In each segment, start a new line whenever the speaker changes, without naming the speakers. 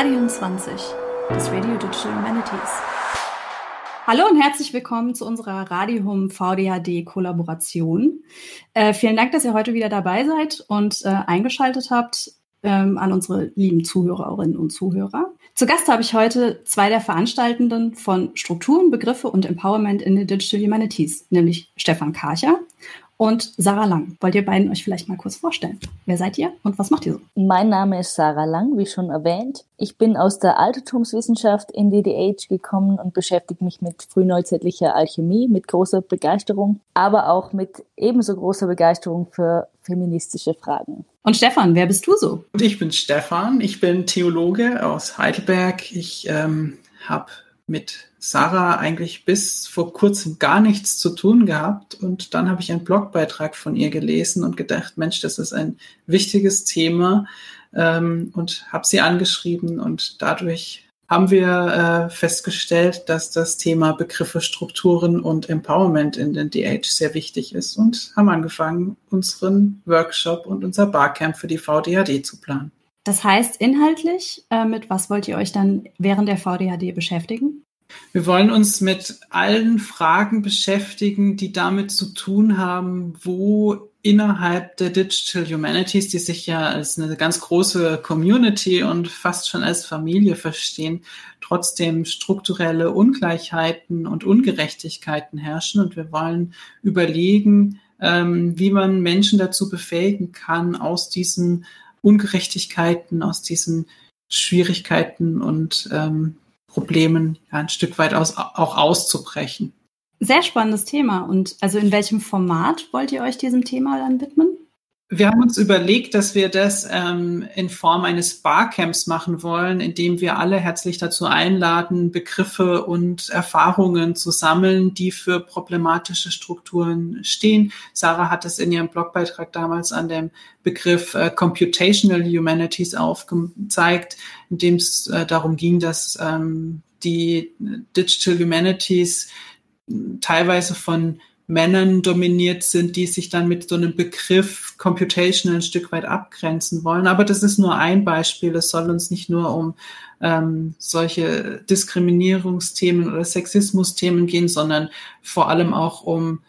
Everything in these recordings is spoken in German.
Radium 20, das Radio Digital Humanities. Hallo und herzlich willkommen zu unserer Radihum VDHD Kollaboration. Äh, vielen Dank, dass ihr heute wieder dabei seid und äh, eingeschaltet habt ähm, an unsere lieben Zuhörerinnen und Zuhörer. Zu Gast habe ich heute zwei der Veranstaltenden von Strukturen, Begriffe und Empowerment in den Digital Humanities, nämlich Stefan Karcher und Sarah Lang. Wollt ihr beiden euch vielleicht mal kurz vorstellen? Wer seid ihr und was macht ihr so?
Mein Name ist Sarah Lang, wie schon erwähnt. Ich bin aus der Altertumswissenschaft in DDH gekommen und beschäftige mich mit frühneuzeitlicher Alchemie mit großer Begeisterung, aber auch mit ebenso großer Begeisterung für feministische Fragen.
Und Stefan, wer bist du so?
Und ich bin Stefan, ich bin Theologe aus Heidelberg. Ich ähm, habe mit Sarah eigentlich bis vor kurzem gar nichts zu tun gehabt. Und dann habe ich einen Blogbeitrag von ihr gelesen und gedacht, Mensch, das ist ein wichtiges Thema ähm, und habe sie angeschrieben. Und dadurch haben wir äh, festgestellt, dass das Thema Begriffe, Strukturen und Empowerment in den DH sehr wichtig ist und haben angefangen, unseren Workshop und unser Barcamp für die VDHD zu planen.
Das heißt, inhaltlich, äh, mit was wollt ihr euch dann während der VDHD beschäftigen?
Wir wollen uns mit allen Fragen beschäftigen, die damit zu tun haben, wo innerhalb der Digital Humanities, die sich ja als eine ganz große Community und fast schon als Familie verstehen, trotzdem strukturelle Ungleichheiten und Ungerechtigkeiten herrschen. Und wir wollen überlegen, ähm, wie man Menschen dazu befähigen kann, aus diesen Ungerechtigkeiten, aus diesen Schwierigkeiten und ähm, Problemen ja, ein Stück weit aus, auch auszubrechen.
Sehr spannendes Thema. Und also in welchem Format wollt ihr euch diesem Thema dann widmen?
Wir haben uns überlegt, dass wir das ähm, in Form eines Barcamps machen wollen, in dem wir alle herzlich dazu einladen, Begriffe und Erfahrungen zu sammeln, die für problematische Strukturen stehen. Sarah hat es in ihrem Blogbeitrag damals an dem Begriff äh, Computational Humanities aufgezeigt, in dem es äh, darum ging, dass ähm, die Digital Humanities teilweise von Männern dominiert sind, die sich dann mit so einem Begriff Computation ein Stück weit abgrenzen wollen. Aber das ist nur ein Beispiel. Es soll uns nicht nur um ähm, solche Diskriminierungsthemen oder Sexismusthemen gehen, sondern vor allem auch um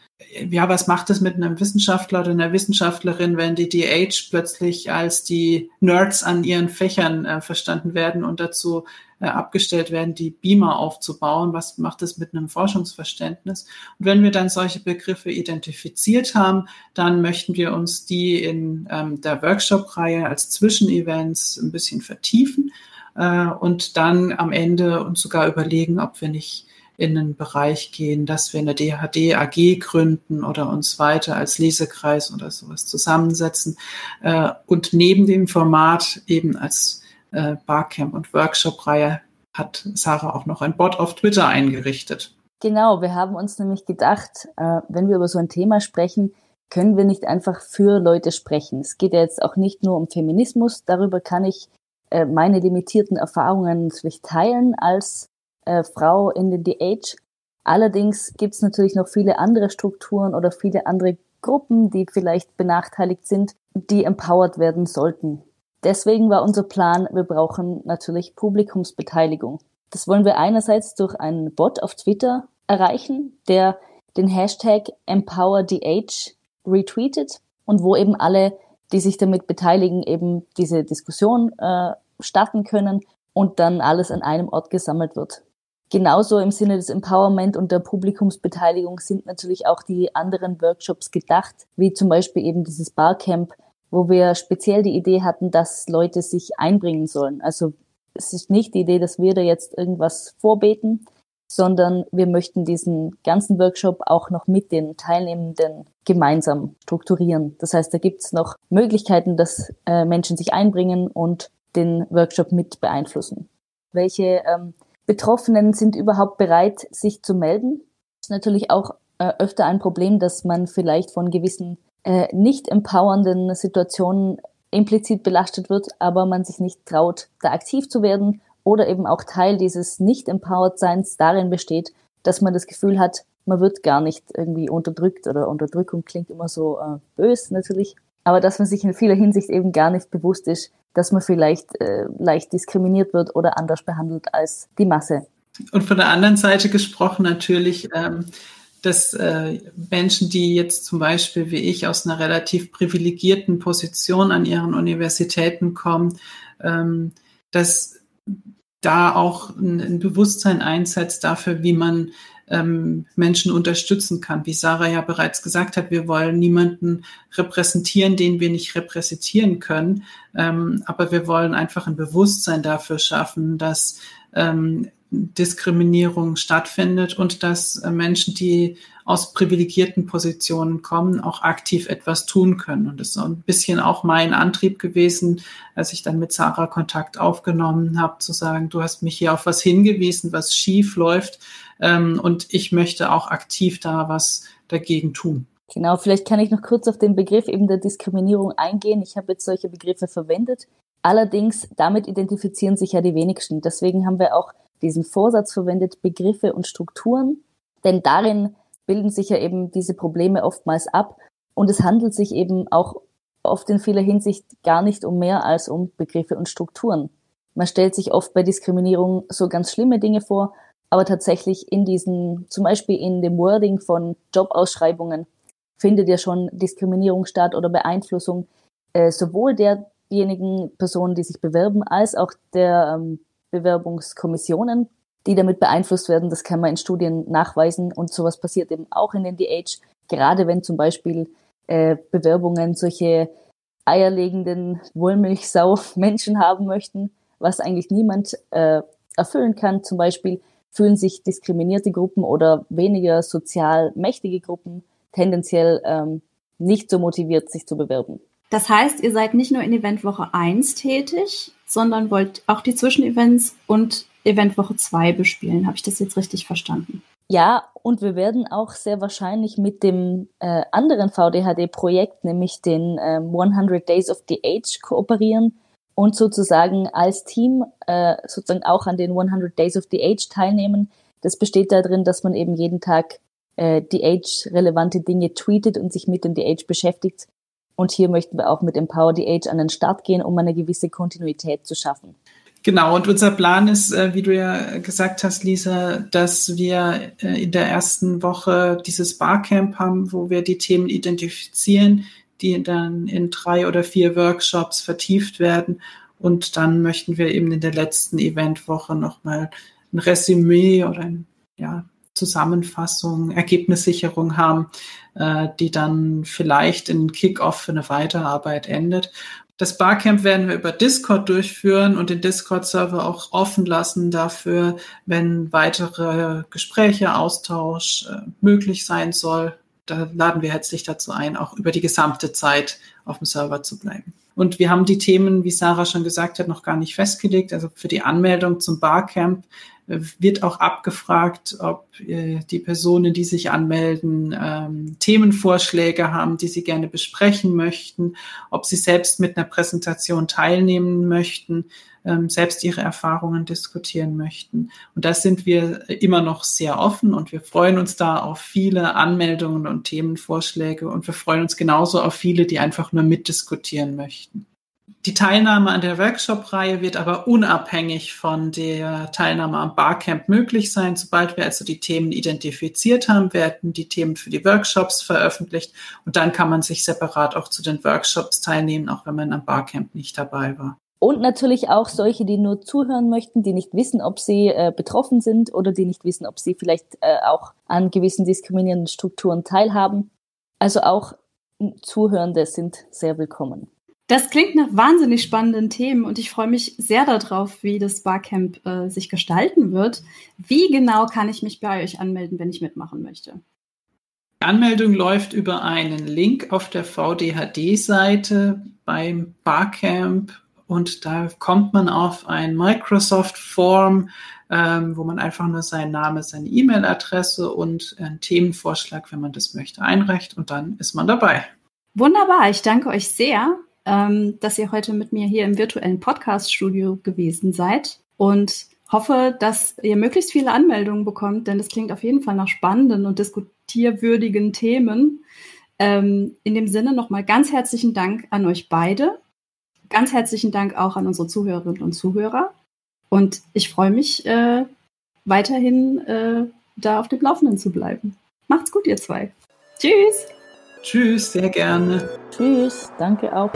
ja, was macht es mit einem Wissenschaftler oder einer Wissenschaftlerin, wenn die DH plötzlich als die Nerds an ihren Fächern äh, verstanden werden und dazu äh, abgestellt werden, die Beamer aufzubauen? Was macht es mit einem Forschungsverständnis? Und wenn wir dann solche Begriffe identifiziert haben, dann möchten wir uns die in ähm, der Workshop-Reihe als Zwischenevents ein bisschen vertiefen äh, und dann am Ende uns sogar überlegen, ob wir nicht in einen Bereich gehen, dass wir eine DHD AG gründen oder uns weiter als Lesekreis oder sowas zusammensetzen äh, und neben dem Format eben als äh, Barcamp und Workshop-Reihe hat Sarah auch noch ein Bot auf Twitter eingerichtet.
Genau, wir haben uns nämlich gedacht, äh, wenn wir über so ein Thema sprechen, können wir nicht einfach für Leute sprechen. Es geht ja jetzt auch nicht nur um Feminismus, darüber kann ich äh, meine limitierten Erfahrungen natürlich teilen als äh, Frau in den DH. Allerdings gibt es natürlich noch viele andere Strukturen oder viele andere Gruppen, die vielleicht benachteiligt sind, die empowered werden sollten. Deswegen war unser Plan, wir brauchen natürlich Publikumsbeteiligung. Das wollen wir einerseits durch einen Bot auf Twitter erreichen, der den Hashtag EmpowerDH retweetet und wo eben alle, die sich damit beteiligen, eben diese Diskussion äh, starten können und dann alles an einem Ort gesammelt wird. Genauso im Sinne des Empowerment und der Publikumsbeteiligung sind natürlich auch die anderen Workshops gedacht, wie zum Beispiel eben dieses Barcamp, wo wir speziell die Idee hatten, dass Leute sich einbringen sollen. Also es ist nicht die Idee, dass wir da jetzt irgendwas vorbeten, sondern wir möchten diesen ganzen Workshop auch noch mit den Teilnehmenden gemeinsam strukturieren. Das heißt, da gibt es noch Möglichkeiten, dass äh, Menschen sich einbringen und den Workshop mit beeinflussen. Welche ähm, Betroffenen sind überhaupt bereit, sich zu melden. Das ist natürlich auch äh, öfter ein Problem, dass man vielleicht von gewissen äh, nicht empowernden Situationen implizit belastet wird, aber man sich nicht traut, da aktiv zu werden oder eben auch Teil dieses nicht empowered Seins darin besteht, dass man das Gefühl hat, man wird gar nicht irgendwie unterdrückt oder Unterdrückung klingt immer so äh, bös natürlich, aber dass man sich in vieler Hinsicht eben gar nicht bewusst ist, dass man vielleicht äh, leicht diskriminiert wird oder anders behandelt als die Masse.
Und von der anderen Seite gesprochen natürlich, ähm, dass äh, Menschen, die jetzt zum Beispiel wie ich aus einer relativ privilegierten Position an ihren Universitäten kommen, ähm, dass da auch ein, ein Bewusstsein einsetzt dafür, wie man ähm, Menschen unterstützen kann. Wie Sarah ja bereits gesagt hat, wir wollen niemanden repräsentieren, den wir nicht repräsentieren können. Ähm, aber wir wollen einfach ein Bewusstsein dafür schaffen, dass ähm, Diskriminierung stattfindet und dass äh, Menschen, die aus privilegierten Positionen kommen, auch aktiv etwas tun können. Und das ist so ein bisschen auch mein Antrieb gewesen, als ich dann mit Sarah Kontakt aufgenommen habe, zu sagen, du hast mich hier auf was hingewiesen, was schief läuft. Ähm, und ich möchte auch aktiv da was dagegen tun.
Genau, vielleicht kann ich noch kurz auf den Begriff eben der Diskriminierung eingehen. Ich habe jetzt solche Begriffe verwendet. Allerdings, damit identifizieren sich ja die wenigsten. Deswegen haben wir auch diesen Vorsatz verwendet, Begriffe und Strukturen. Denn darin bilden sich ja eben diese Probleme oftmals ab. Und es handelt sich eben auch oft in vieler Hinsicht gar nicht um mehr als um Begriffe und Strukturen. Man stellt sich oft bei Diskriminierung so ganz schlimme Dinge vor, aber tatsächlich in diesen, zum Beispiel in dem Wording von Jobausschreibungen findet ja schon Diskriminierung statt oder Beeinflussung äh, sowohl derjenigen Personen, die sich bewerben, als auch der ähm, Bewerbungskommissionen die damit beeinflusst werden. Das kann man in Studien nachweisen und sowas passiert eben auch in den DH, gerade wenn zum Beispiel äh, Bewerbungen solche eierlegenden Wollmilchsau-Menschen haben möchten, was eigentlich niemand äh, erfüllen kann. Zum Beispiel fühlen sich diskriminierte Gruppen oder weniger sozial mächtige Gruppen tendenziell ähm, nicht so motiviert, sich zu bewerben.
Das heißt, ihr seid nicht nur in Eventwoche 1 tätig, sondern wollt auch die Zwischenevents und Eventwoche 2 bespielen. Habe ich das jetzt richtig verstanden?
Ja, und wir werden auch sehr wahrscheinlich mit dem äh, anderen VDHD-Projekt, nämlich den ähm, 100 Days of the Age, kooperieren und sozusagen als Team äh, sozusagen auch an den 100 Days of the Age teilnehmen. Das besteht darin, dass man eben jeden Tag äh, die Age-relevante Dinge tweetet und sich mit dem The Age beschäftigt. Und hier möchten wir auch mit Empower the Age an den Start gehen, um eine gewisse Kontinuität zu schaffen.
Genau, und unser Plan ist, äh, wie du ja gesagt hast, Lisa, dass wir äh, in der ersten Woche dieses Barcamp haben, wo wir die Themen identifizieren, die dann in drei oder vier Workshops vertieft werden. Und dann möchten wir eben in der letzten Eventwoche nochmal ein Resümee oder ein, ja, Zusammenfassung, Ergebnissicherung haben, äh, die dann vielleicht in Kickoff für eine Weiterarbeit endet. Das Barcamp werden wir über Discord durchführen und den Discord-Server auch offen lassen dafür, wenn weitere Gespräche, Austausch äh, möglich sein soll. Da laden wir herzlich dazu ein, auch über die gesamte Zeit auf dem Server zu bleiben. Und wir haben die Themen, wie Sarah schon gesagt hat, noch gar nicht festgelegt. Also für die Anmeldung zum Barcamp wird auch abgefragt, ob äh, die Personen, die sich anmelden, ähm, Themenvorschläge haben, die sie gerne besprechen möchten, ob sie selbst mit einer Präsentation teilnehmen möchten, ähm, selbst ihre Erfahrungen diskutieren möchten. Und da sind wir immer noch sehr offen und wir freuen uns da auf viele Anmeldungen und Themenvorschläge und wir freuen uns genauso auf viele, die einfach nur mitdiskutieren möchten. Die Teilnahme an der Workshop-Reihe wird aber unabhängig von der Teilnahme am Barcamp möglich sein. Sobald wir also die Themen identifiziert haben, werden die Themen für die Workshops veröffentlicht und dann kann man sich separat auch zu den Workshops teilnehmen, auch wenn man am Barcamp nicht dabei war.
Und natürlich auch solche, die nur zuhören möchten, die nicht wissen, ob sie äh, betroffen sind oder die nicht wissen, ob sie vielleicht äh, auch an gewissen diskriminierenden Strukturen teilhaben. Also auch Zuhörende sind sehr willkommen.
Das klingt nach wahnsinnig spannenden Themen und ich freue mich sehr darauf, wie das Barcamp äh, sich gestalten wird. Wie genau kann ich mich bei euch anmelden, wenn ich mitmachen möchte?
Die Anmeldung läuft über einen Link auf der VDHD-Seite beim Barcamp und da kommt man auf ein Microsoft Form, ähm, wo man einfach nur seinen Namen, seine E-Mail-Adresse und einen Themenvorschlag, wenn man das möchte, einreicht und dann ist man dabei.
Wunderbar, ich danke euch sehr ähm, dass ihr heute mit mir hier im virtuellen Podcast-Studio gewesen seid und hoffe, dass ihr möglichst viele Anmeldungen bekommt, denn das klingt auf jeden Fall nach spannenden und diskutierwürdigen Themen. Ähm, in dem Sinne nochmal ganz herzlichen Dank an euch beide. ganz herzlichen Dank auch an unsere Zuhörerinnen und Zuhörer. Und ich freue mich, äh, weiterhin äh, da auf dem Laufenden zu bleiben. Macht's gut, ihr zwei. Tschüss.
Tschüss, sehr gerne.
Tschüss, danke auch.